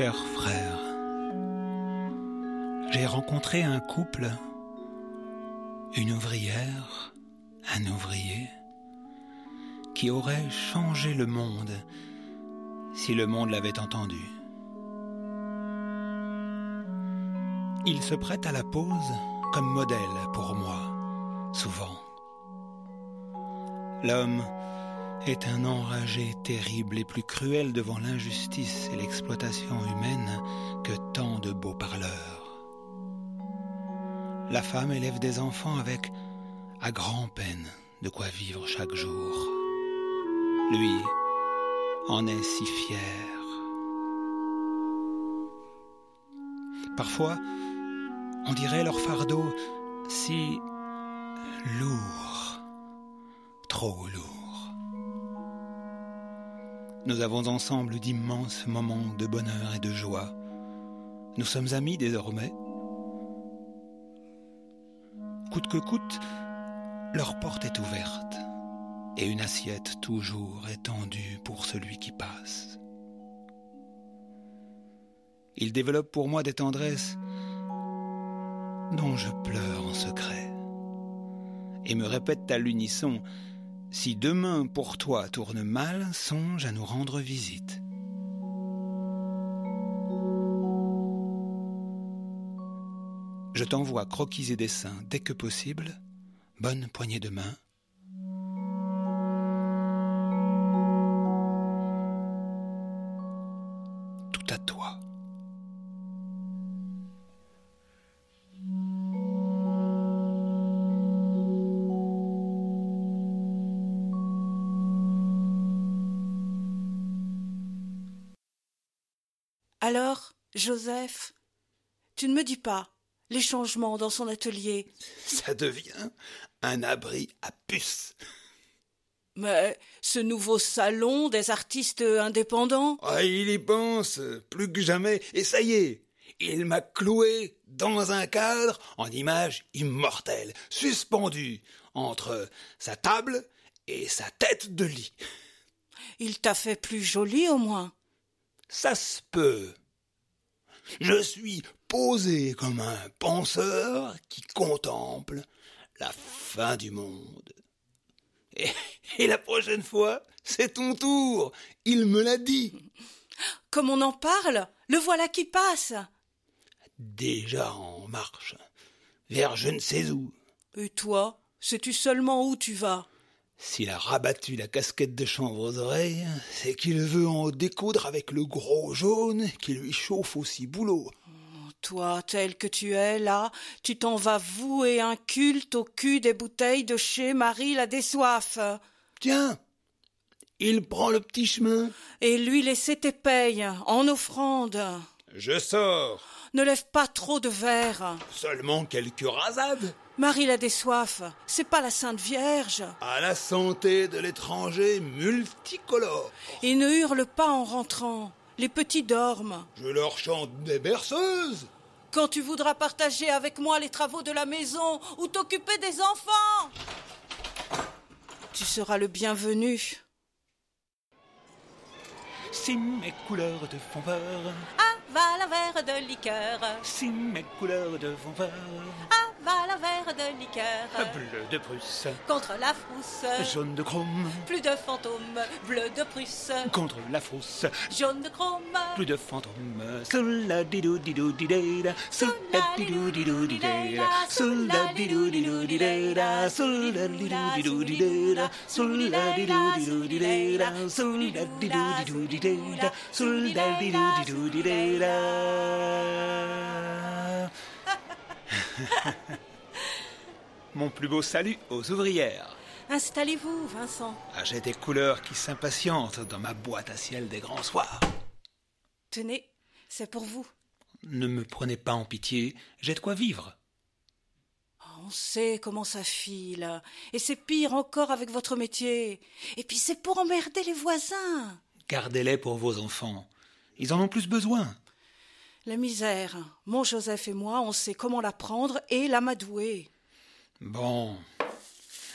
Cher frère, j'ai rencontré un couple, une ouvrière, un ouvrier, qui aurait changé le monde si le monde l'avait entendu. Il se prête à la pose comme modèle pour moi, souvent. L'homme est un enragé terrible et plus cruel devant l'injustice et l'exploitation humaine que tant de beaux parleurs. La femme élève des enfants avec, à grand-peine, de quoi vivre chaque jour. Lui en est si fier. Parfois, on dirait leur fardeau si lourd, trop lourd. Nous avons ensemble d'immenses moments de bonheur et de joie. Nous sommes amis désormais. Coûte que coûte, leur porte est ouverte et une assiette toujours étendue pour celui qui passe. Ils développent pour moi des tendresses dont je pleure en secret et me répètent à l'unisson si demain pour toi tourne mal, songe à nous rendre visite. Je t'envoie croquis et dessins dès que possible. Bonne poignée de main. Joseph, tu ne me dis pas les changements dans son atelier. Ça devient un abri à puces. Mais ce nouveau salon des artistes indépendants? Ah, il y pense, plus que jamais, et ça y est, il m'a cloué dans un cadre en image immortelle, suspendue entre sa table et sa tête de lit. Il t'a fait plus joli au moins. Ça se peut. Je suis posé comme un penseur qui contemple la fin du monde. Et, et la prochaine fois, c'est ton tour. Il me l'a dit. Comme on en parle, le voilà qui passe. Déjà en marche, vers je ne sais où. Et toi, sais-tu seulement où tu vas? S'il a rabattu la casquette de chanvre aux oreilles, c'est qu'il veut en découdre avec le gros jaune qui lui chauffe aussi boulot. Toi, tel que tu es, là, tu t'en vas vouer un culte au cul des bouteilles de chez Marie la Dessoif. Tiens, il prend le petit chemin. Et lui laisser tes payes, en offrande. Je sors. Ne lève pas trop de verre. Seulement quelques rasades. Marie la Dessoif, c'est pas la Sainte Vierge. À la santé de l'étranger multicolore. Et ne hurle pas en rentrant. Les petits dorment. Je leur chante des berceuses. Quand tu voudras partager avec moi les travaux de la maison ou t'occuper des enfants, tu seras le bienvenu. Si mes couleurs de fond vert, Aval un verre de liqueur. si mes couleurs de fond vert, Aval un verre de liqueur. bleu de Prusse, Contre la frousse. jaune de chrome, Plus de fantômes. Bleu de Prusse. contre la frousse, Jaune de chrome. plus de fantômes. Sola didou didou didéda, sola didou didou didéda, sola didou didou didéda, sola didou didou didéda, sola didou didou didéda, sola didou didou didéda, sola didou didou didéda. Mon plus beau salut aux ouvrières. Installez-vous, Vincent. Ah, J'ai des couleurs qui s'impatientent dans ma boîte à ciel des grands soirs. Tenez, c'est pour vous. Ne me prenez pas en pitié, j'ai de quoi vivre. Oh, On sait comment ça file. Et c'est pire encore avec votre métier. Et puis c'est pour emmerder les voisins. Gardez-les pour vos enfants. Ils en ont plus besoin. La misère. Mon Joseph et moi, on sait comment la prendre et l'amadouer. Bon.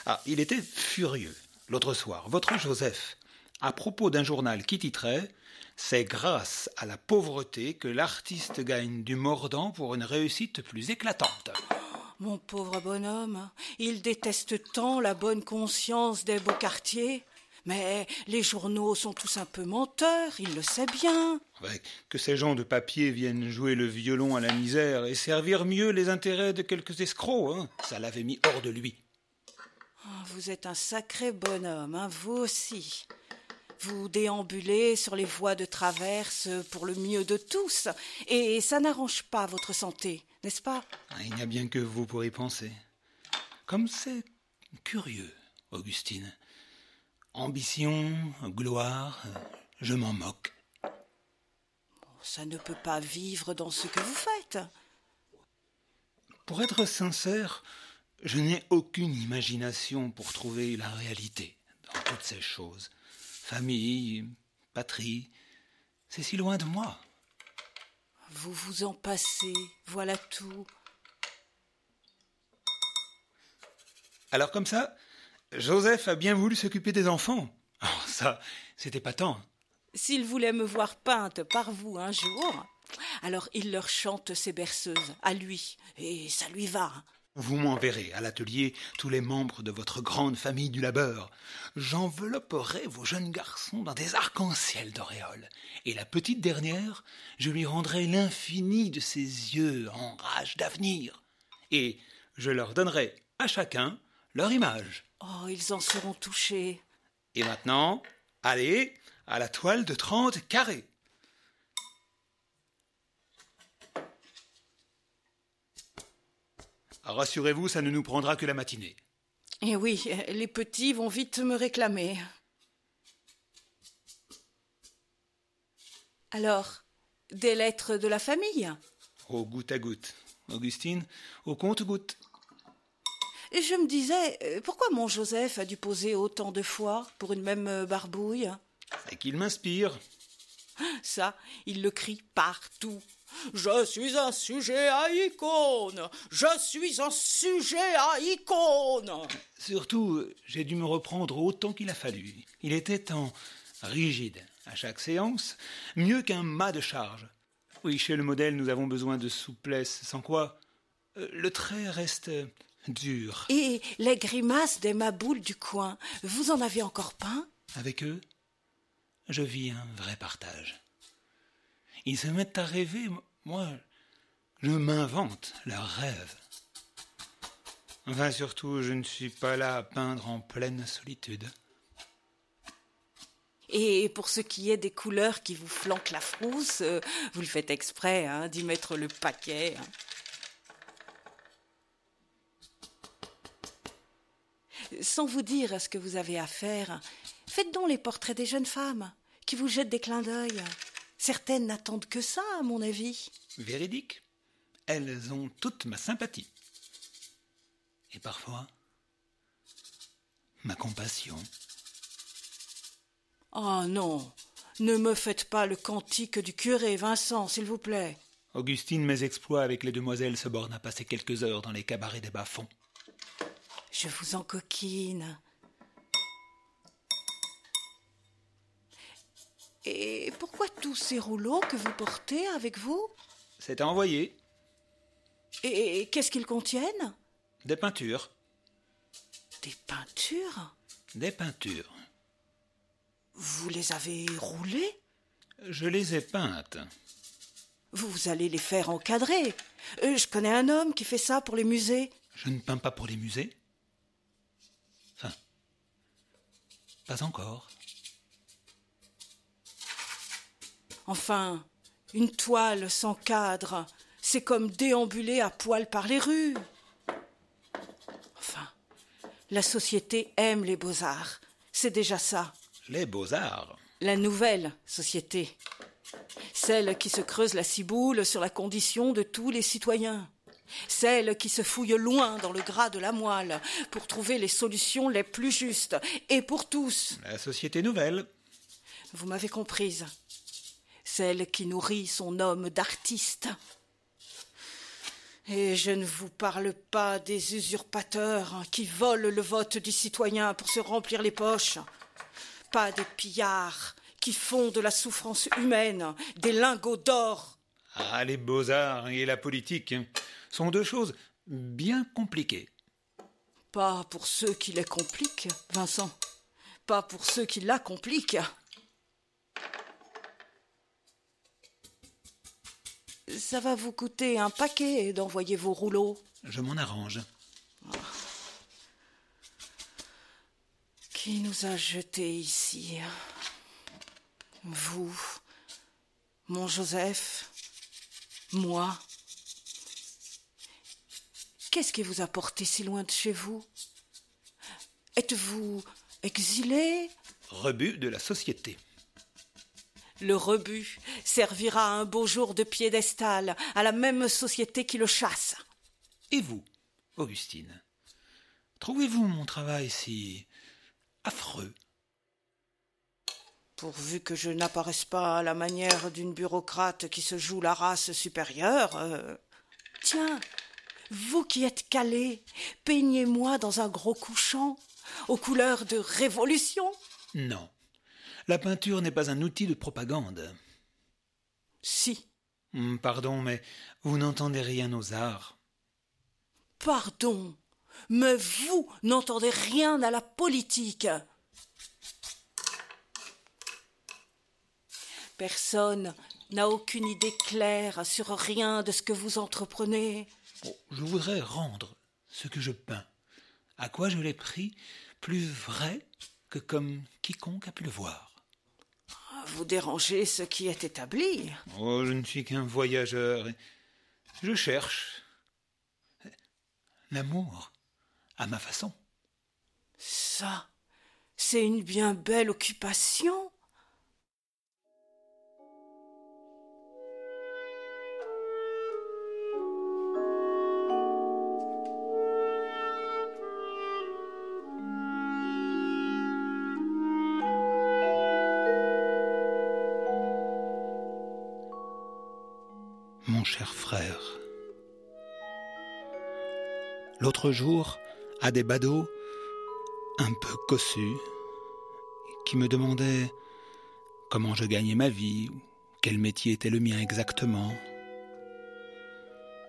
Ah, il était furieux l'autre soir. Votre Joseph à propos d'un journal qui titrait C'est grâce à la pauvreté que l'artiste gagne du mordant pour une réussite plus éclatante. Mon pauvre bonhomme, il déteste tant la bonne conscience des beaux quartiers. Mais les journaux sont tous un peu menteurs, il le sait bien. Ouais, que ces gens de papier viennent jouer le violon à la misère et servir mieux les intérêts de quelques escrocs, hein, ça l'avait mis hors de lui. Oh, vous êtes un sacré bonhomme, hein, vous aussi. Vous déambulez sur les voies de traverse pour le mieux de tous, et ça n'arrange pas votre santé, n'est-ce pas? Ah, Il n'y a bien que vous pour y penser. Comme c'est curieux, Augustine. Ambition, gloire, je m'en moque. Ça ne peut pas vivre dans ce que vous faites. Pour être sincère, je n'ai aucune imagination pour trouver la réalité dans toutes ces choses. Famille, patrie, c'est si loin de moi. Vous vous en passez, voilà tout. Alors comme ça, Joseph a bien voulu s'occuper des enfants. Oh, ça, c'était pas tant. S'il voulait me voir peinte par vous un jour, alors il leur chante ses berceuses, à lui, et ça lui va. Vous m'enverrez à l'atelier tous les membres de votre grande famille du labeur. J'envelopperai vos jeunes garçons dans des arcs-en-ciel d'auréoles. Et la petite dernière, je lui rendrai l'infini de ses yeux en rage d'avenir. Et je leur donnerai à chacun leur image. Oh, ils en seront touchés. Et maintenant, allez à la toile de trente carrés. Rassurez-vous, ça ne nous prendra que la matinée. Et oui, les petits vont vite me réclamer. Alors, des lettres de la famille? Au goutte à goutte. Augustine, au compte-goutte. Et je me disais, euh, pourquoi mon Joseph a dû poser autant de fois pour une même euh, barbouille? C'est qu'il m'inspire. Ça, il le crie partout. Je suis un sujet à icône. Je suis un sujet à icône. Surtout, j'ai dû me reprendre autant qu'il a fallu. Il était tant rigide à chaque séance, mieux qu'un mât de charge. Oui, chez le modèle, nous avons besoin de souplesse, sans quoi euh, le trait reste Et les grimaces des maboules du coin, vous en avez encore peint? Avec eux, je vis un vrai partage. Ils se mettent à rêver, moi, je m'invente leurs rêves. Enfin, surtout, je ne suis pas là à peindre en pleine solitude. Et pour ce qui est des couleurs qui vous flanquent la frousse, euh, vous le faites exprès hein, d'y mettre le paquet. hein. Sans vous dire ce que vous avez à faire, faites donc les portraits des jeunes femmes qui vous jettent des clins d'œil. Certaines n'attendent que ça, à mon avis. Véridique, elles ont toute ma sympathie. Et parfois, ma compassion. Oh non, ne me faites pas le cantique du curé, Vincent, s'il vous plaît. Augustine, mes exploits avec les demoiselles se bornent à passer quelques heures dans les cabarets des bas-fonds. Je vous encoquine. Et pourquoi tous ces rouleaux que vous portez avec vous? C'est à envoyer. Et qu'est-ce qu'ils contiennent? Des peintures. Des peintures? Des peintures. Vous les avez roulées? Je les ai peintes. Vous allez les faire encadrer. Euh, je connais un homme qui fait ça pour les musées. Je ne peins pas pour les musées. Enfin, pas encore. Enfin, une toile sans cadre, c'est comme déambuler à poil par les rues. Enfin, la société aime les beaux-arts. C'est déjà ça. Les beaux-arts. La nouvelle société. Celle qui se creuse la ciboule sur la condition de tous les citoyens. Celle qui se fouille loin dans le gras de la moelle pour trouver les solutions les plus justes, et pour tous. La société nouvelle. Vous m'avez comprise. Celle qui nourrit son homme d'artiste. Et je ne vous parle pas des usurpateurs qui volent le vote du citoyen pour se remplir les poches. pas des pillards qui font de la souffrance humaine des lingots d'or. Ah, les beaux-arts et la politique sont deux choses bien compliquées. Pas pour ceux qui les compliquent, Vincent. Pas pour ceux qui la compliquent. Ça va vous coûter un paquet d'envoyer vos rouleaux. Je m'en arrange. Qui nous a jetés ici? Vous, mon Joseph, moi. Qu'est-ce qui vous a porté si loin de chez vous? Êtes-vous exilé? Rebut de la société. Le rebut servira un beau jour de piédestal à la même société qui le chasse. Et vous, Augustine? Trouvez-vous mon travail si affreux? Pourvu que je n'apparaisse pas à la manière d'une bureaucrate qui se joue la race supérieure. Euh, tiens, vous qui êtes calé, peignez-moi dans un gros couchant, aux couleurs de révolution. Non. La peinture n'est pas un outil de propagande. Si. Hmm, pardon, mais vous n'entendez rien aux arts. Pardon, mais vous n'entendez rien à la politique. Personne n'a aucune idée claire sur rien de ce que vous entreprenez. Je voudrais rendre ce que je peins, à quoi je l'ai pris, plus vrai que comme quiconque a pu le voir. Vous dérangez ce qui est établi. Oh, je ne suis qu'un voyageur. Je cherche l'amour à ma façon. Ça, c'est une bien belle occupation. L'autre jour, à des badauds un peu cossus, qui me demandaient comment je gagnais ma vie, quel métier était le mien exactement,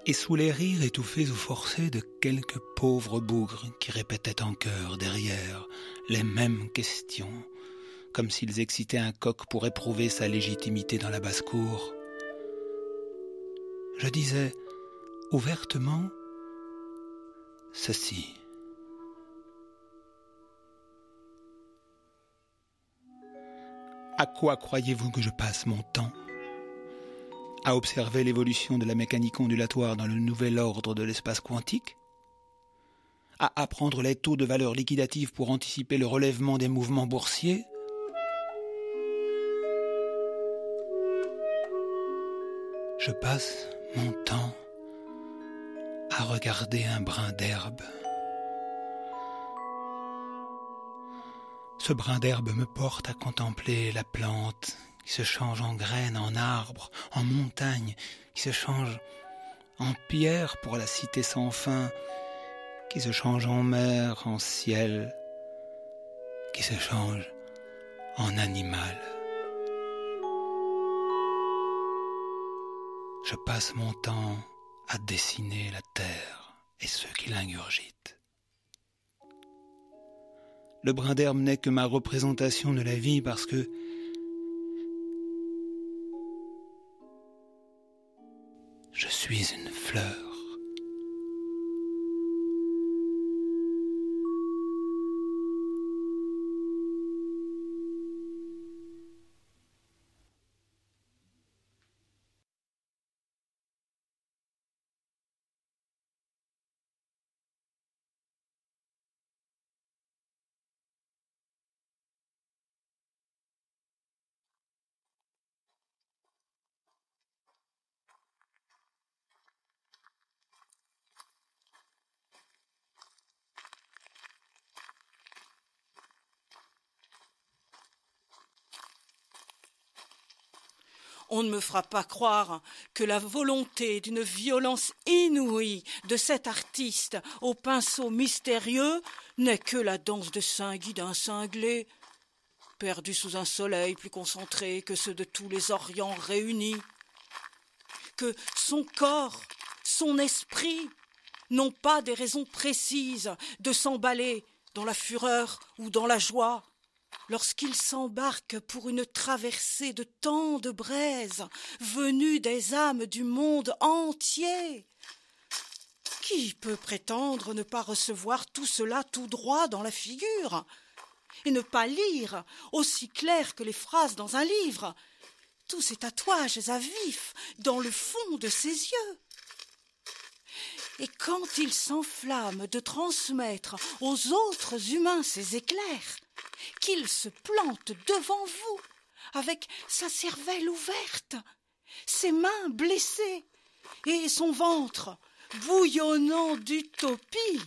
et sous les rires étouffés ou forcés de quelques pauvres bougres qui répétaient en chœur derrière les mêmes questions, comme s'ils excitaient un coq pour éprouver sa légitimité dans la basse-cour, je disais ouvertement ceci. À quoi croyez-vous que je passe mon temps? À observer l'évolution de la mécanique ondulatoire dans le nouvel ordre de l'espace quantique? À apprendre les taux de valeur liquidative pour anticiper le relèvement des mouvements boursiers? Je passe mon temps à regarder un brin d'herbe. Ce brin d'herbe me porte à contempler la plante qui se change en graine, en arbre, en montagne, qui se change en pierre pour la cité sans fin, qui se change en mer, en ciel, qui se change en animal. Je passe mon temps à dessiner la terre et ceux qui l'ingurgitent. Le brin d'herbe n'est que ma représentation de la vie parce que je suis une fleur. On ne me fera pas croire que la volonté d'une violence inouïe de cet artiste au pinceau mystérieux n'est que la danse de Saint-Guy d'un cinglé. perdu sous un soleil plus concentré que ceux de tous les Orients réunis, que son corps, son esprit n'ont pas des raisons précises de s'emballer dans la fureur ou dans la joie, lorsqu'il s'embarque pour une traversée de tant de braises venues des âmes du monde entier. Qui peut prétendre ne pas recevoir tout cela tout droit dans la figure et ne pas lire, aussi clair que les phrases dans un livre, tous ces tatouages à vif dans le fond de ses yeux et quand il s'enflamme de transmettre aux autres humains ces éclairs, qu'il se plante devant vous avec sa cervelle ouverte, ses mains blessées et son ventre bouillonnant d'utopie.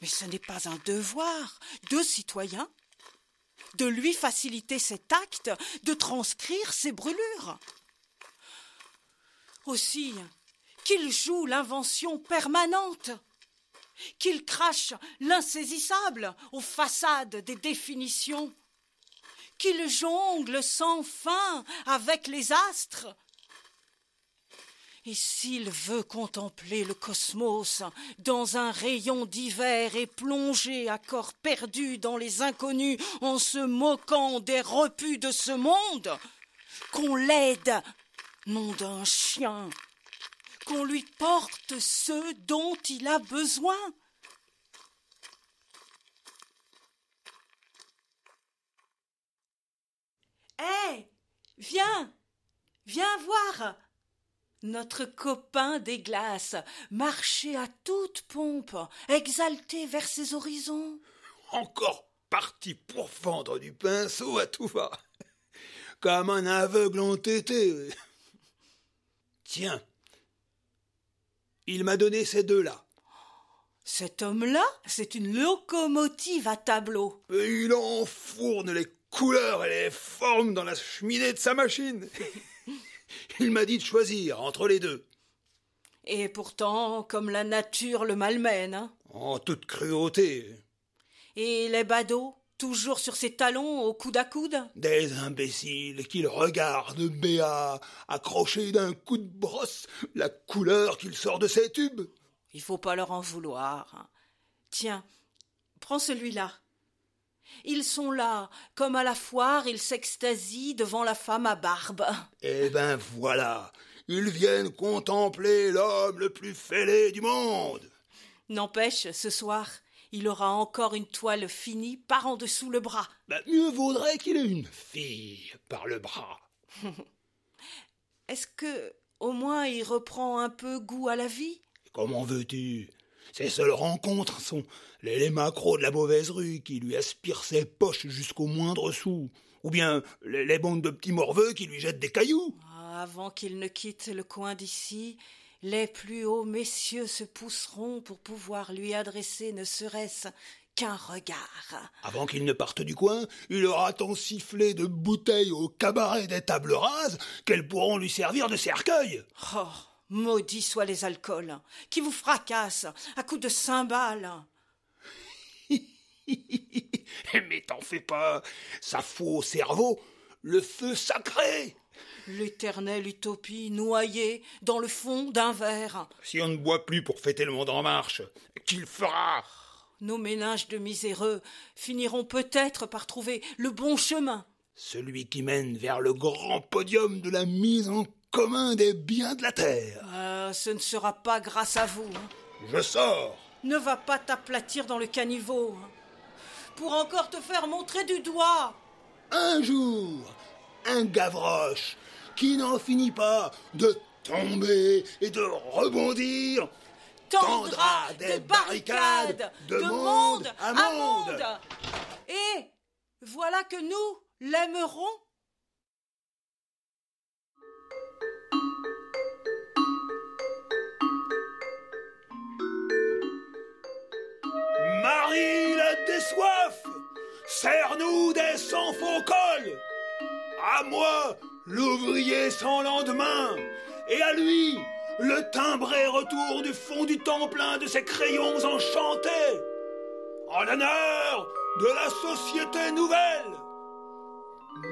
Mais ce n'est pas un devoir de citoyen de lui faciliter cet acte de transcrire ses brûlures. Aussi, qu'il joue l'invention permanente, qu'il crache l'insaisissable aux façades des définitions, qu'il jongle sans fin avec les astres. Et s'il veut contempler le cosmos dans un rayon d'hiver et plonger à corps perdu dans les inconnus en se moquant des repus de ce monde, qu'on l'aide, nom d'un chien, qu'on lui porte ce dont il a besoin. Hé Viens Viens voir notre copain des glaces marchait à toute pompe, exalté vers ses horizons. Encore parti pour vendre du pinceau à tout va. Comme un aveugle entêté. Tiens, il m'a donné ces deux-là. Cet homme-là, c'est une locomotive à tableau. Et il enfourne les couleurs et les formes dans la cheminée de sa machine. il m'a dit de choisir entre les deux. Et pourtant, comme la nature le malmène. Hein. En toute cruauté. Et les badauds? Toujours sur ses talons, au coude à coude Des imbéciles qui le regardent béat, accrochés d'un coup de brosse, la couleur qu'il sort de ses tubes. Il faut pas leur en vouloir. Tiens, prends celui-là. Ils sont là, comme à la foire, ils s'extasient devant la femme à barbe. Eh ben voilà, ils viennent contempler l'homme le plus fêlé du monde. N'empêche, ce soir, il aura encore une toile finie par en dessous le bras. Bah, mieux vaudrait qu'il ait une fille par le bras. Est-ce que, au moins, il reprend un peu goût à la vie? Comment veux-tu? Ses seules rencontres sont les, macros de la mauvaise rue qui lui aspirent ses poches jusqu'au moindre sou, ou bien les, les bandes de petits morveux qui lui jettent des cailloux. Ah, avant qu'il ne quitte le coin d'ici, les plus hauts messieurs se pousseront pour pouvoir lui adresser ne serait-ce qu'un regard. Avant qu'il ne parte du coin, il aura tant sifflé de bouteilles au cabaret des tables rases qu'elles pourront lui servir de cercueil. Oh, maudits soient les alcools, qui vous fracassent à coups de cymbales. Mais t'en fais pas, ça fout au cerveau le feu sacré. L'éternelle utopie noyée dans le fond d'un verre. Si on ne boit plus pour fêter le monde en marche, qu'il fera Nos ménages de miséreux finiront peut-être par trouver le bon chemin. Celui qui mène vers le grand podium de la mise en commun des biens de la terre. Ah, ce ne sera pas grâce à vous. Hein. Je sors. Ne va pas t'aplatir dans le caniveau. Hein. Pour encore te faire montrer du doigt. Un jour, un Gavroche qui n'en finit pas de tomber et de rebondir tendra des barricades de monde à monde. Et voilà que nous l'aimerons. Marie la désoif, serre-nous des sans faux. Moi, l'ouvrier sans lendemain, et à lui, le timbré retour du fond du temps plein de ses crayons enchantés, en l'honneur de la société nouvelle.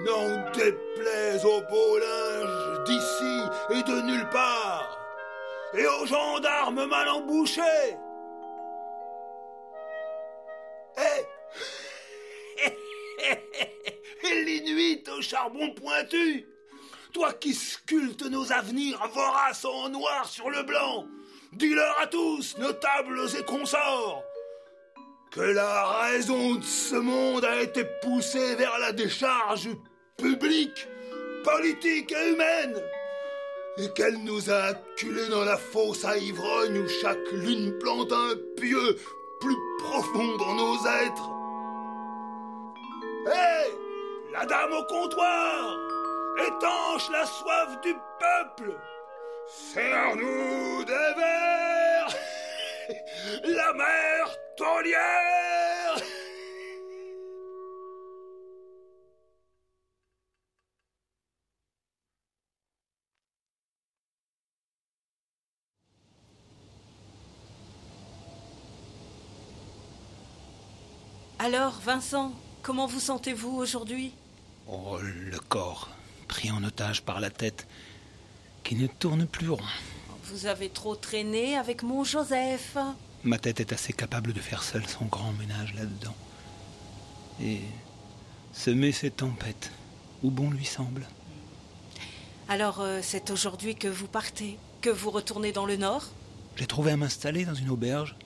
N'en déplaise au beau linge d'ici et de nulle part, et aux gendarmes mal embouchés. Charbon pointu, toi qui sculptes nos avenirs voraces en noir sur le blanc, dis-leur à tous, notables et consorts, que la raison de ce monde a été poussée vers la décharge publique, politique et humaine, et qu'elle nous a acculés dans la fosse à ivrogne où chaque lune plante un pieu plus profond dans nos êtres. Hé La dame au comptoir Étanche la soif du peuple. Serre-nous des verres La mer taulière Alors, Vincent, comment vous sentez-vous aujourd'hui? Oh, le corps, pris en otage par la tête, qui ne tourne plus rond. Vous avez trop traîné avec mon Joseph. Ma tête est assez capable de faire seule son grand ménage là-dedans. Et semer ses tempêtes, où bon lui semble. Alors, euh, c'est aujourd'hui que vous partez, que vous retournez dans le Nord? J'ai trouvé à m'installer dans une auberge,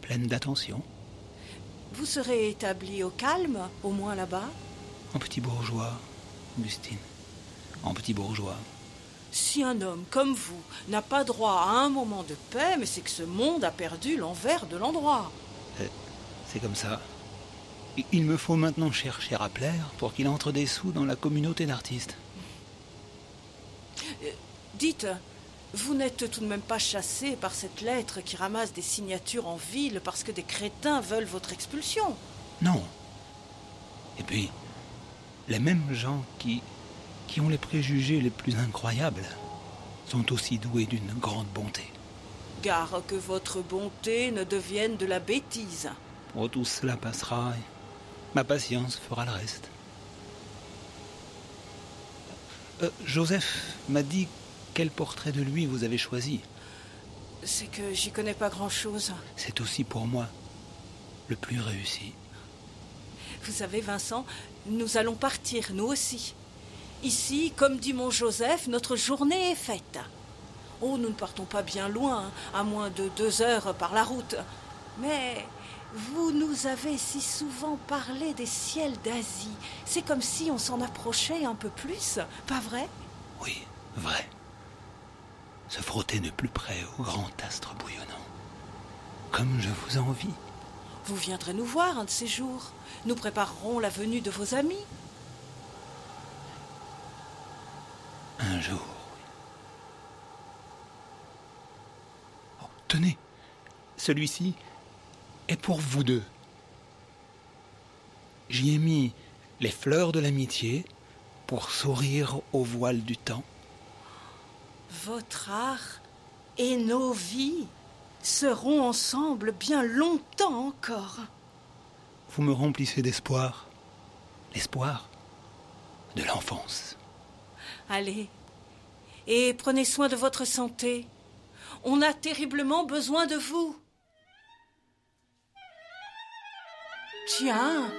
pleine d'attention, Vous serez établi au calme, au moins là-bas? En petit bourgeois, Augustine. En petit bourgeois. Si un homme comme vous n'a pas droit à un moment de paix, mais c'est que ce monde a perdu l'envers de l'endroit. C'est comme ça. Il me faut maintenant chercher à plaire pour qu'il entre des sous dans la communauté d'artistes. Dites, vous n'êtes tout de même pas chassé par cette lettre qui ramasse des signatures en ville parce que des crétins veulent votre expulsion Non. Et puis, les mêmes gens qui, qui ont les préjugés les plus incroyables sont aussi doués d'une grande bonté. Gare que votre bonté ne devienne de la bêtise. Oh, tout cela passera et ma patience fera le reste. Euh, Joseph m'a dit quel portrait de lui vous avez choisi. C'est que j'y connais pas grand-chose. C'est aussi pour moi le plus réussi. Vous savez, Vincent, nous allons partir, nous aussi. Ici, comme dit mon Joseph, notre journée est faite. Oh, nous ne partons pas bien loin, à moins de deux heures par la route. Mais vous nous avez si souvent parlé des ciels d'Asie. C'est comme si on s'en approchait un peu plus, pas vrai? Oui, vrai. Se frotter de plus près au grand astre bouillonnant. Comme je vous envie. Vous viendrez nous voir un de ces jours. Nous préparerons la venue de vos amis. Un jour. Oh, tenez, celui-ci est pour vous deux. J'y ai mis les fleurs de l'amitié pour sourire au voile du temps. Votre art et nos vies seront ensemble bien longtemps encore. Vous me remplissez d'espoir. L'espoir de l'enfance. Allez, et prenez soin de votre santé. On a terriblement besoin de vous. Tiens.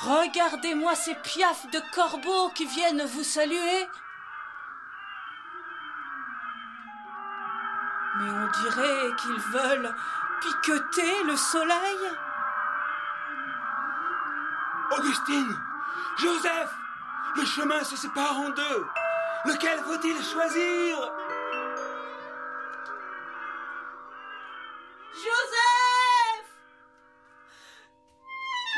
Regardez-moi ces piafs de corbeaux qui viennent vous saluer. Mais on dirait qu'ils veulent piqueter le soleil. Augustine Joseph Le chemin se sépare en deux. Lequel faut-il choisir? Joseph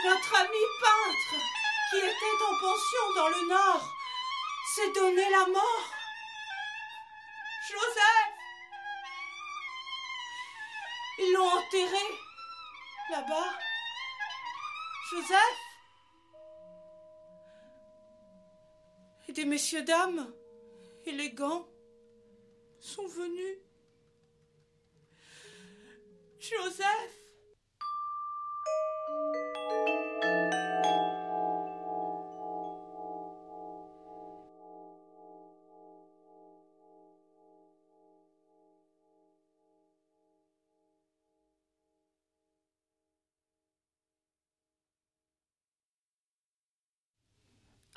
Notre ami peintre, qui était en pension dans le Nord, s'est donné la mort. Joseph Ils l'ont enterré là-bas. Joseph Et des messieurs dames élégants sont venus. Joseph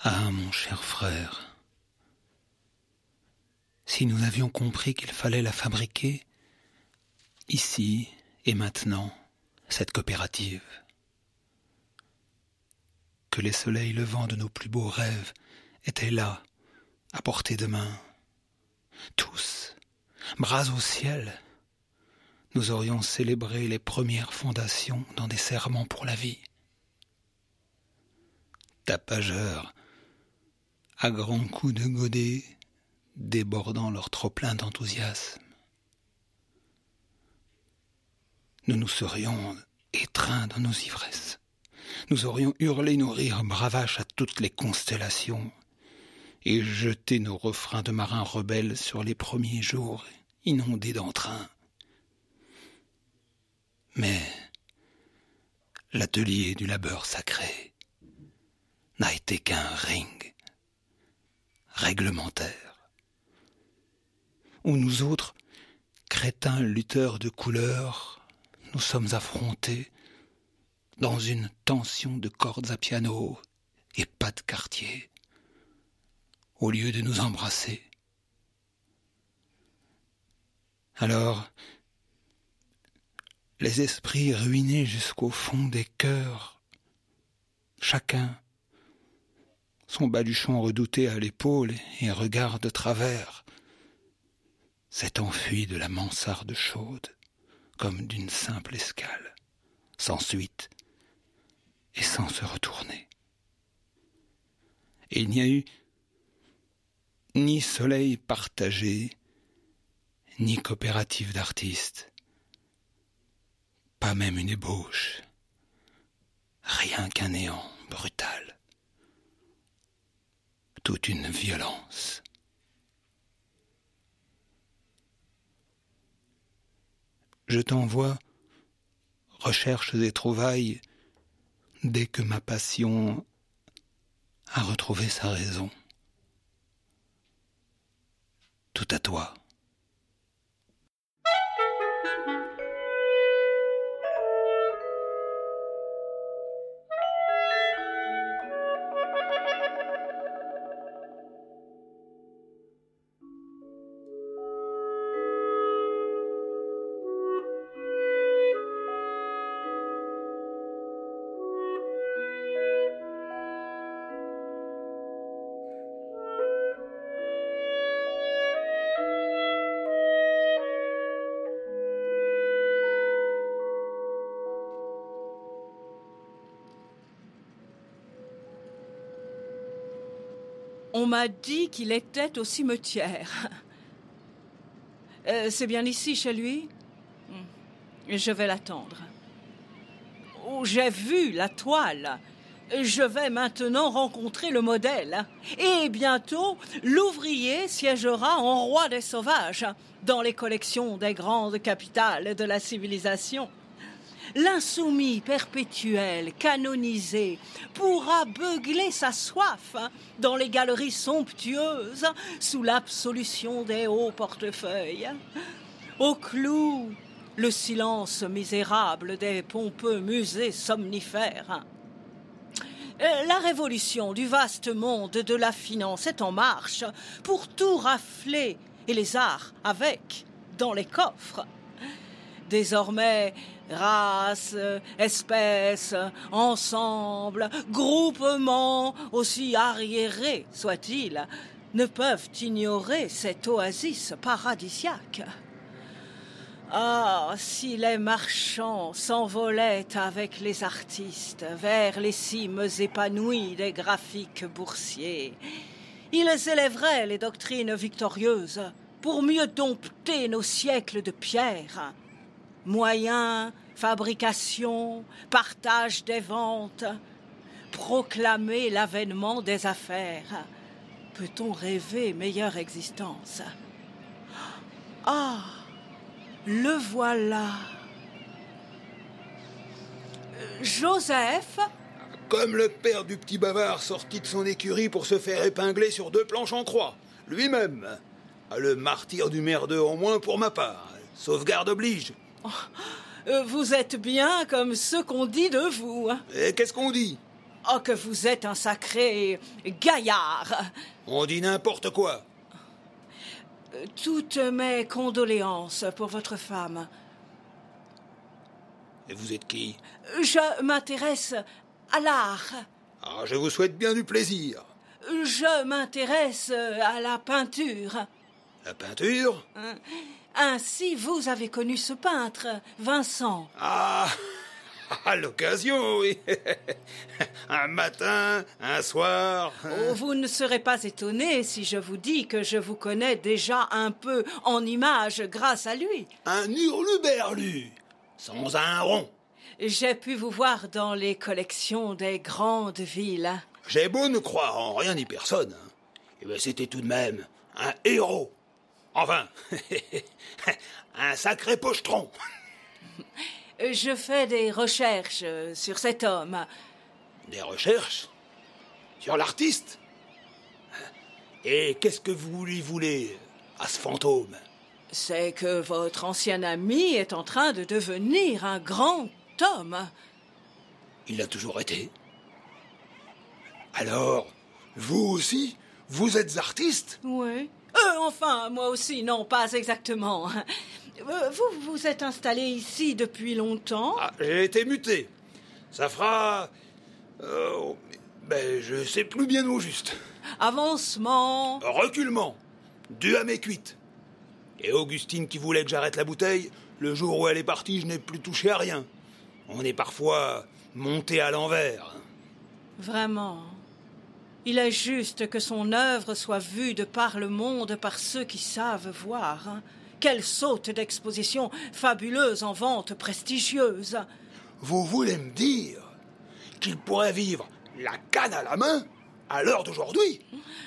Ah, mon cher frère, si nous avions compris qu'il fallait la fabriquer, ici et maintenant, cette coopérative, que les soleils levants de nos plus beaux rêves étaient là, à portée de main, tous, bras au ciel, nous aurions célébré les premières fondations dans des serments pour la vie. Tapageurs, à grands coups de godet, débordant leur trop-plein d'enthousiasme. Nous nous serions étreints dans nos ivresses. Nous aurions hurlé nos rires bravaches à toutes les constellations et jeté nos refrains de marins rebelles sur les premiers jours inondés d'entrain. Mais l'atelier du labeur sacré n'a été qu'un ring réglementaire, où nous autres, crétins lutteurs de couleurs, nous sommes affrontés dans une tension de cordes à piano et pas de quartier, au lieu de nous embrasser. Alors, les esprits ruinés jusqu'au fond des cœurs, chacun son baluchon redouté à l'épaule et un regard de travers, s'est enfui de la mansarde chaude comme d'une simple escale, sans suite et sans se retourner. Et il n'y a eu ni soleil partagé, ni coopérative d'artistes, pas même une ébauche, rien qu'un néant brutal, toute une violence. Je t'envoie recherches et trouvailles dès que ma passion a retrouvé sa raison. Tout à toi. On m'a dit qu'il était au cimetière. Euh, c'est bien ici, chez lui hmm. Je vais l'attendre. Oh, j'ai vu la toile. Je vais maintenant rencontrer le modèle. Et bientôt, l'ouvrier siégera en roi des sauvages dans les collections des grandes capitales de la civilisation l'insoumis perpétuel, canonisé, pourra beugler sa soif hein, dans les galeries somptueuses sous l'absolution des hauts portefeuilles. Au clou, le silence misérable des pompeux musées somnifères. Euh, la révolution du vaste monde de la finance est en marche pour tout rafler et les arts avec dans les coffres. Désormais, races, espèces, ensembles, groupements, aussi arriérés soient-ils, ne peuvent ignorer cette oasis paradisiaque. Ah, si les marchands s'envolaient avec les artistes vers les cimes épanouies des graphiques boursiers, ils élèveraient les doctrines victorieuses pour mieux dompter nos siècles de pierre moyens, fabrication, partage des ventes, proclamer l'avènement des affaires. Peut-on rêver meilleure existence? Ah, le voilà. Joseph? Comme le père du petit bavard sorti de son écurie pour se faire épingler sur deux planches en croix, lui-même. Le martyr du merdeux en moins pour ma part. Sauvegarde oblige. Oh, vous êtes bien comme ce qu'on dit de vous. Et qu'est-ce qu'on dit? Oh, que vous êtes un sacré gaillard On dit n'importe quoi. Toutes mes condoléances pour votre femme. Et vous êtes qui? Je m'intéresse à l'art. Ah, je vous souhaite bien du plaisir. Je m'intéresse à la peinture. La peinture? Ainsi, vous avez connu ce peintre, Vincent. Ah À l'occasion, oui. un matin, un soir. Oh, vous ne serez pas étonné si je vous dis que je vous connais déjà un peu en image grâce à lui. Un hurluberlu, sans un rond. J'ai pu vous voir dans les collections des grandes villes. J'ai beau ne croire en rien ni personne. hein. Eh c'était tout de même un héros. Enfin, un sacré pochetron. Je fais des recherches sur cet homme. Des recherches sur l'artiste. Et qu'est-ce que vous lui voulez à ce fantôme? C'est que votre ancien ami est en train de devenir un grand homme. Il a toujours été. Alors, vous aussi, vous êtes artiste? Oui. Euh, enfin, moi aussi, non, pas exactement. Euh, Vous vous êtes installé ici depuis longtemps Ah, j'ai été muté. Ça fera... euh, ben, je sais plus bien au juste. Avancement. Reculement, dû à mes cuites. Et Augustine qui voulait que j'arrête la bouteille, le jour où elle est partie, je n'ai plus touché à rien. On est parfois monté à l'envers. Vraiment. Il est juste que son œuvre soit vue de par le monde par ceux qui savent voir. Quelle saute d'exposition fabuleuse en vente prestigieuse. Vous voulez me dire qu'il pourrait vivre la canne à la main à l'heure d'aujourd'hui?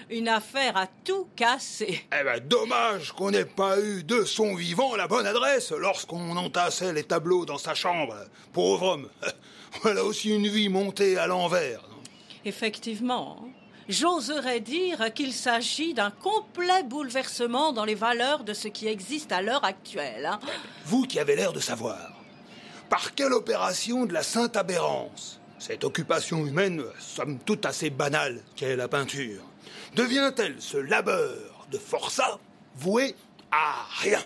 Une affaire à tout casser. Eh ben, dommage qu'on n'ait pas eu de son vivant la bonne adresse lorsqu'on entassait les tableaux dans sa chambre. Pauvre homme. Voilà aussi une vie montée à l'envers. Effectivement. J'oserais dire qu'il s'agit d'un complet bouleversement dans les valeurs de ce qui existe à l'heure actuelle. hein. Vous qui avez l'air de savoir, par quelle opération de la sainte aberrance cette occupation humaine, somme toute assez banale qu'est la peinture, devient-elle ce labeur de forçat voué à rien?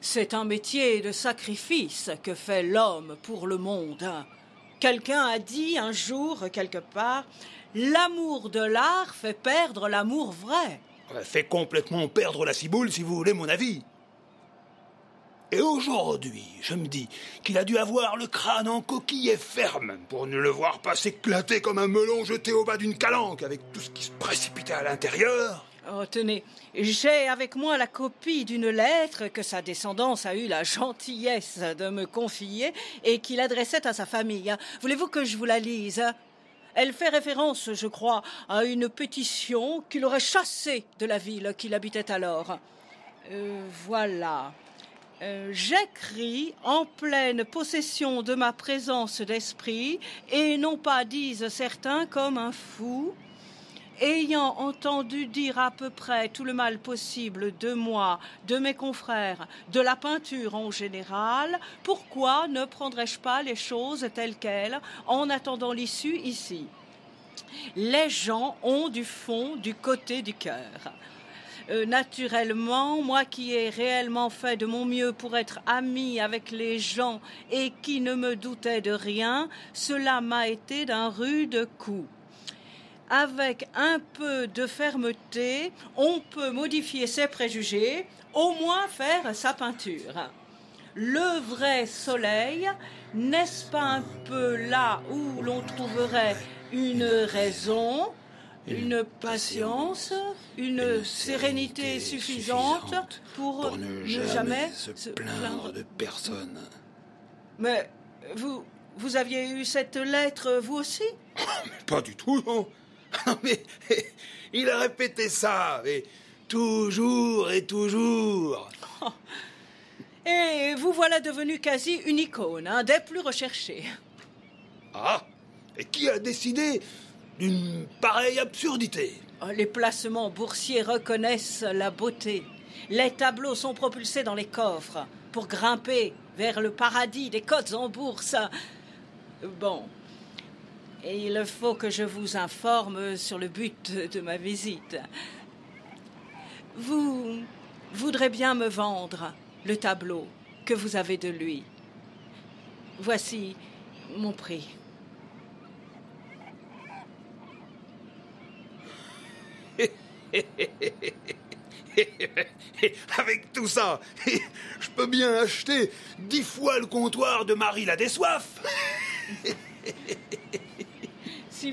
C'est un métier de sacrifice que fait l'homme pour le monde. Quelqu'un a dit un jour, quelque part, l'amour de l'art fait perdre l'amour vrai. Fait complètement perdre la ciboule, si vous voulez mon avis. Et aujourd'hui, je me dis qu'il a dû avoir le crâne en coquille et ferme pour ne le voir pas s'éclater comme un melon jeté au bas d'une calanque avec tout ce qui se précipitait à l'intérieur. Oh, tenez, j'ai avec moi la copie d'une lettre que sa descendance a eu la gentillesse de me confier et qu'il adressait à sa famille. Voulez-vous que je vous la lise? Elle fait référence, je crois, à une pétition qu'il aurait chassé de la ville qu'il habitait alors. Euh, voilà. Euh, J'écris en pleine possession de ma présence d'esprit, et non pas, disent certains, comme un fou, ayant entendu dire à peu près tout le mal possible de moi, de mes confrères, de la peinture en général, pourquoi ne prendrais-je pas les choses telles quelles en attendant l'issue ici? Les gens ont du fond du côté du cœur. Euh, naturellement, moi qui ai réellement fait de mon mieux pour être ami avec les gens et qui ne me doutais de rien, cela m'a été d'un rude coup. Avec un peu de fermeté, on peut modifier ses préjugés, au moins faire sa peinture. Le vrai soleil, n'est-ce pas un peu là où l'on trouverait une raison, une patience, une sérénité suffisante pour, ne jamais se plaindre? de personne. Mais vous, vous aviez eu cette lettre, vous aussi? Pas du tout, non. Mais il a répété ça, mais toujours et toujours. Et vous voilà devenu quasi une icône, un des plus recherchés. Ah Et qui a décidé d'une pareille absurdité? Oh, Les placements boursiers reconnaissent la beauté. Les tableaux sont propulsés dans les coffres pour grimper vers le paradis des cotes en bourse. Bon. Et il faut que je vous informe sur le but de ma visite. Vous voudrez bien me vendre le tableau que vous avez de lui. Voici mon prix. Avec tout ça, je peux bien acheter dix fois le comptoir de Marie la Dessoif. Si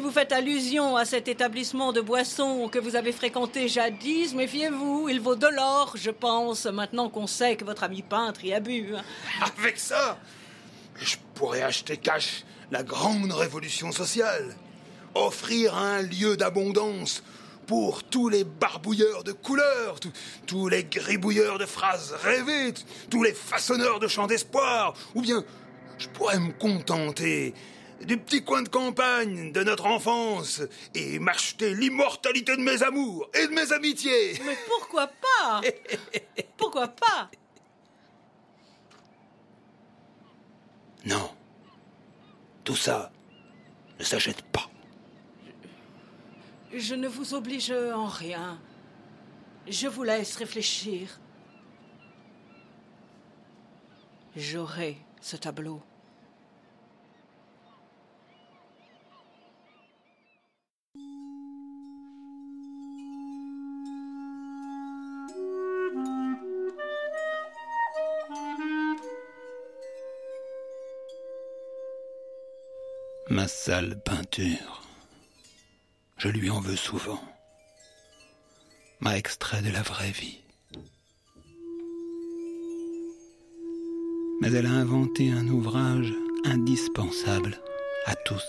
vous, faites allusion à cet établissement de boissons que vous avez fréquenté jadis, méfiez-vous, il vaut de l'or, je pense, maintenant qu'on sait que votre ami peintre y a bu. Avec ça, je pourrais acheter cash la grande révolution sociale, offrir un lieu d'abondance pour tous les barbouilleurs de couleurs, tous- tous les gribouilleurs de phrases rêvées, tous les façonneurs de chants d'espoir, ou bien je pourrais me contenter du petit coin de campagne de notre enfance et m'acheter l'immortalité de mes amours et de mes amitiés. Mais pourquoi pas? Pourquoi pas? Non, tout ça ne s'achète pas. Je ne vous oblige en rien. Je vous laisse réfléchir. J'aurai ce tableau. Ma sale peinture, je lui en veux souvent. M'a extrait de la vraie vie. Mais elle a inventé un ouvrage indispensable à tous.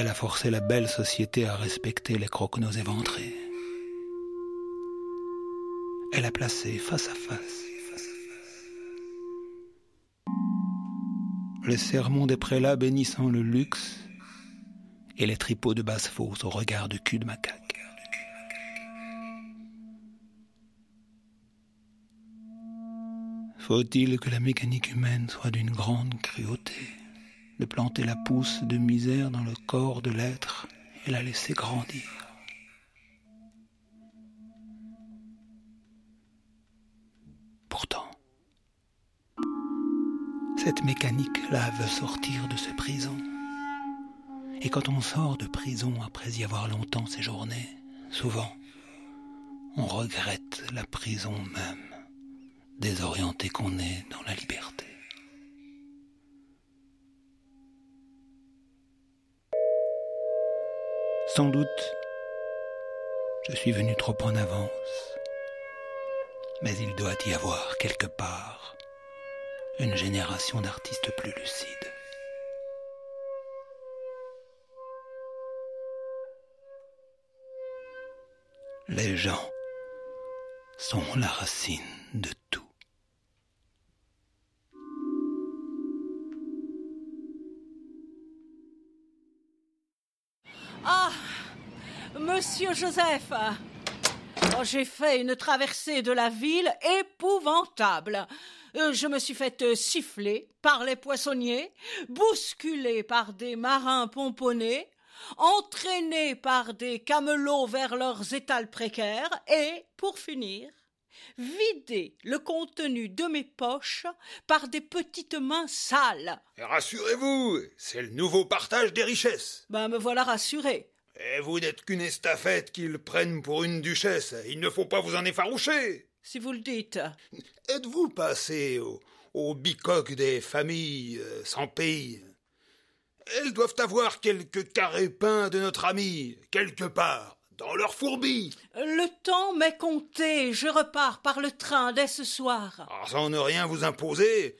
Elle a forcé la belle société à respecter les croquenots éventrés. Elle a placé face à face les sermons des prélats bénissant le luxe et les tripots de basse-fosse au regard de cul de macaque. Faut-il que la mécanique humaine soit d'une grande cruauté? De planter la pousse de misère dans le corps de l'être et la laisser grandir Pourtant, cette mécanique-là veut sortir de ce prison. Et quand on sort de prison après y avoir longtemps séjourné, souvent, on regrette la prison même, désorienté qu'on est dans la liberté. Sans doute, je suis venu trop en avance, mais il doit y avoir quelque part une génération d'artistes plus lucides. Les gens sont la racine de tout. Monsieur Joseph Oh, J'ai fait une traversée de la ville épouvantable. Euh, Je me suis fait euh, siffler par les poissonniers, bousculer par des marins pomponnés, entraîner par des camelots vers leurs étals précaires et, pour finir, vider le contenu de mes poches par des petites mains sales. Rassurez-vous, c'est le nouveau partage des richesses. Ben, me voilà rassuré. Et vous n'êtes qu'une estafette qu'ils prennent pour une duchesse. Il ne faut pas vous en effaroucher. Si vous le dites. Êtes-vous passé au, au bicoque des familles euh, sans pays? Elles doivent avoir quelques carrés peints de notre ami, quelque part, dans leur fourbis. Le temps m'est compté, je repars par le train dès ce soir. Alors, sans ne rien vous imposer,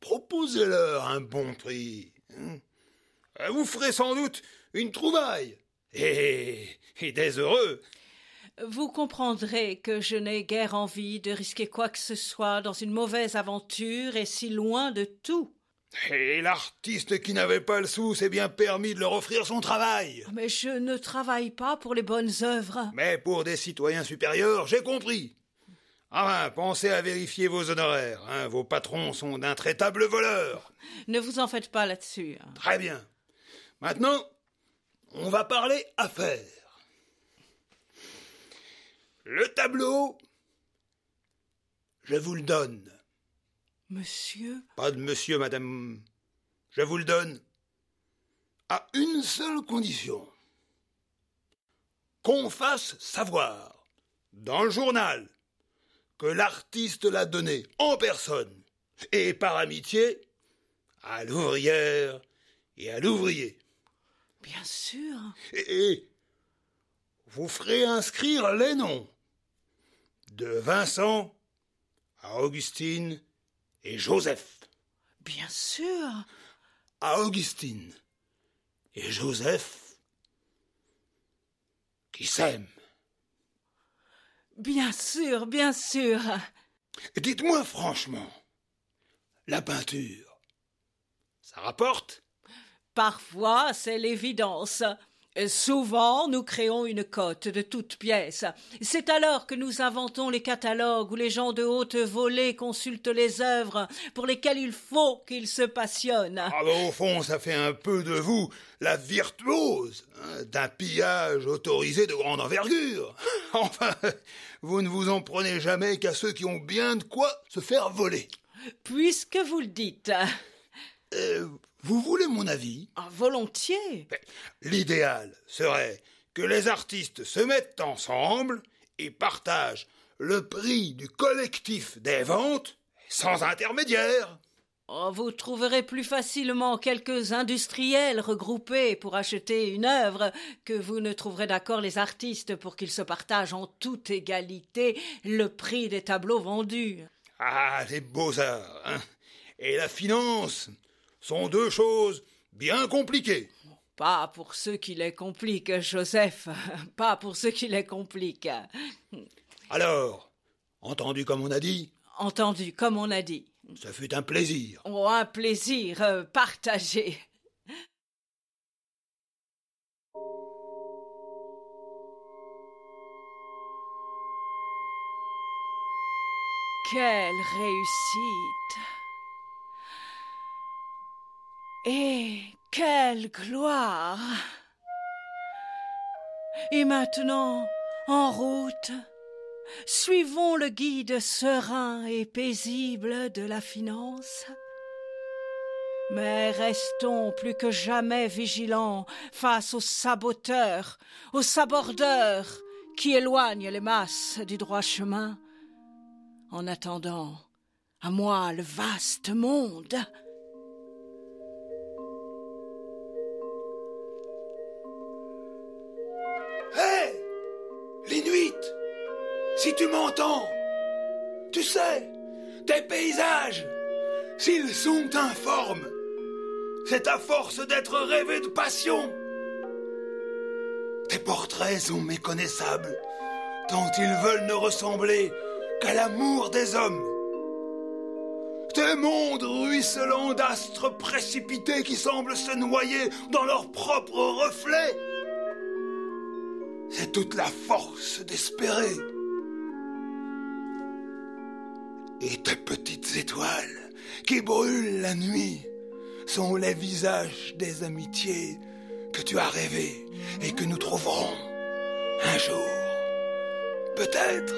proposez-leur un bon prix. hein. Euh, Vous ferez sans doute une trouvaille. Et, et des heureux. Vous comprendrez que je n'ai guère envie de risquer quoi que ce soit dans une mauvaise aventure et si loin de tout. Et l'artiste qui n'avait pas le sou s'est bien permis de leur offrir son travail. Mais je ne travaille pas pour les bonnes œuvres. Mais pour des citoyens supérieurs, j'ai compris. Enfin, pensez à vérifier vos honoraires. hein. Vos patrons sont d'intraitables voleurs. Ne vous en faites pas là-dessus. Très bien. Maintenant, on va parler affaires. Le tableau, je vous le donne. Monsieur? Pas de monsieur, madame. Je vous le donne. À une seule condition. Qu'on fasse savoir, dans le journal, que l'artiste l'a donné en personne et par amitié à l'ouvrière et à l'ouvrier. Bien sûr. Et, et vous ferez inscrire les noms de Vincent à Augustine et Joseph. Bien sûr. À Augustine et Joseph qui s'aiment. Bien sûr, bien sûr. Dites-moi franchement, la peinture, ça rapporte? Parfois, c'est l'évidence. Souvent, nous créons une cote de toutes pièces. C'est alors que nous inventons les catalogues où les gens de haute volée consultent les œuvres pour lesquelles il faut qu'ils se passionnent. Ah au fond, ça fait un peu de vous la virtuose hein, d'un pillage autorisé de grande envergure. Enfin, vous ne vous en prenez jamais qu'à ceux qui ont bien de quoi se faire voler. Puisque vous le dites. Euh, vous voulez mon avis? Ah, volontiers. L'idéal serait que les artistes se mettent ensemble et partagent le prix du collectif des ventes sans intermédiaire. Oh, vous trouverez plus facilement quelques industriels regroupés pour acheter une œuvre que vous ne trouverez d'accord les artistes pour qu'ils se partagent en toute égalité le prix des tableaux vendus. Ah, les beaux-arts hein, et la finance sont deux choses bien compliquées. Pas pour ceux qui les compliquent, Joseph. Pas pour ceux qui les compliquent. Alors, entendu comme on a dit, Entendu, comme on a dit. ce fut un plaisir. Oh, un plaisir euh, partagé. Quelle réussite Et quelle gloire Et maintenant, en route, suivons le guide serein et paisible de la finance. Mais restons plus que jamais vigilants face aux saboteurs, aux sabordeurs qui éloignent les masses du droit chemin. En attendant, à moi le vaste monde. Tu m'entends? Tu sais, tes paysages, s'ils sont informes, c'est à force d'être rêvés de passion. Tes portraits sont méconnaissables, tant ils veulent ne ressembler qu'à l'amour des hommes. Tes mondes ruisselants d'astres précipités qui semblent se noyer dans leurs propres reflets. C'est toute la force d'espérer. Et tes petites étoiles qui brûlent la nuit sont les visages des amitiés que tu as rêvées et que nous trouverons un jour. Peut-être.